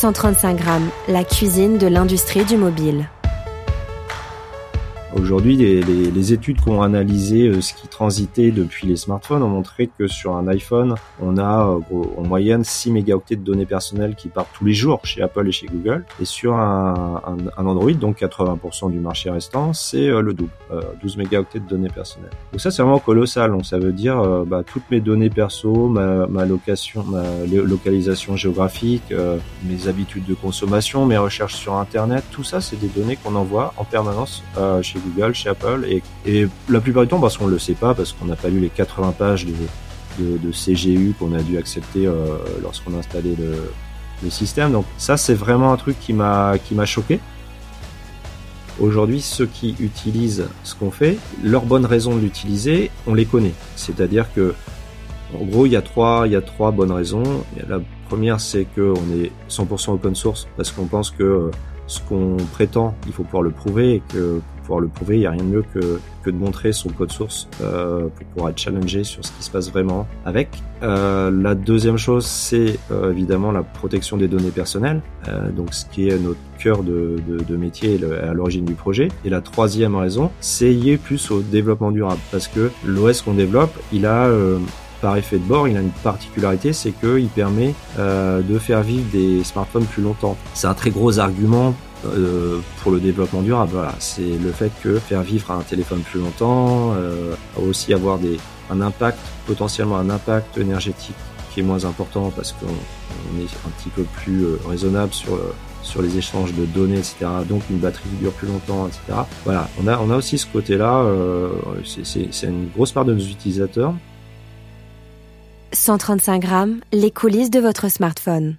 135 grammes, la cuisine de l'industrie du mobile. Aujourd'hui, les, les, les, études qui ont analysé euh, ce qui transitait depuis les smartphones ont montré que sur un iPhone, on a euh, en moyenne 6 mégaoctets de données personnelles qui partent tous les jours chez Apple et chez Google. Et sur un, un, Android, donc 80% du marché restant, c'est euh, le double, 12 mégaoctets de données personnelles. Donc ça, c'est vraiment colossal. Donc ça veut dire bah, toutes mes données perso, ma, ma location, ma localisation géographique, mes habitudes de consommation, mes recherches sur Internet, tout ça, c'est des données qu'on envoie en permanence chez Google, chez Apple, et, la plupart du temps parce qu'on ne le sait pas, parce qu'on n'a pas lu les 80 pages de, CGU qu'on a dû accepter euh, lorsqu'on a installé le, système. Donc ça, c'est vraiment un truc qui m'a choqué. Aujourd'hui, ceux qui utilisent ce qu'on fait, leurs bonnes raisons de l'utiliser, on les connaît. C'est-à-dire que, en gros, il y a trois, il y a trois bonnes raisons. La première, c'est qu'on est 100% open source parce qu'on pense que ce qu'on prétend, il faut pouvoir le prouver et que pouvoir le prouver, il n'y a rien de mieux que, de montrer son code source euh, pour pouvoir être challengé sur ce qui se passe vraiment avec. Euh, la deuxième chose, c'est euh, évidemment la protection des données personnelles, donc ce qui est notre cœur de, métier et à l'origine du projet. Et la troisième raison, c'est lié plus au développement durable, parce que l'OS qu'on développe, il a par effet de bord, il a une particularité, c'est qu'il permet de faire vivre des smartphones plus longtemps. C'est un très gros argument euh, pour le développement durable. Voilà, c'est le fait que faire vivre un téléphone plus longtemps euh, aussi avoir des, un impact, potentiellement un impact énergétique qui est moins important parce qu'on est un petit peu plus euh, raisonnable sur sur les échanges de données, etc. Donc une batterie qui dure plus longtemps, etc. Voilà, on a on a aussi ce côté-là. Euh, c'est une grosse part de nos utilisateurs 135 grammes, les coulisses de votre smartphone.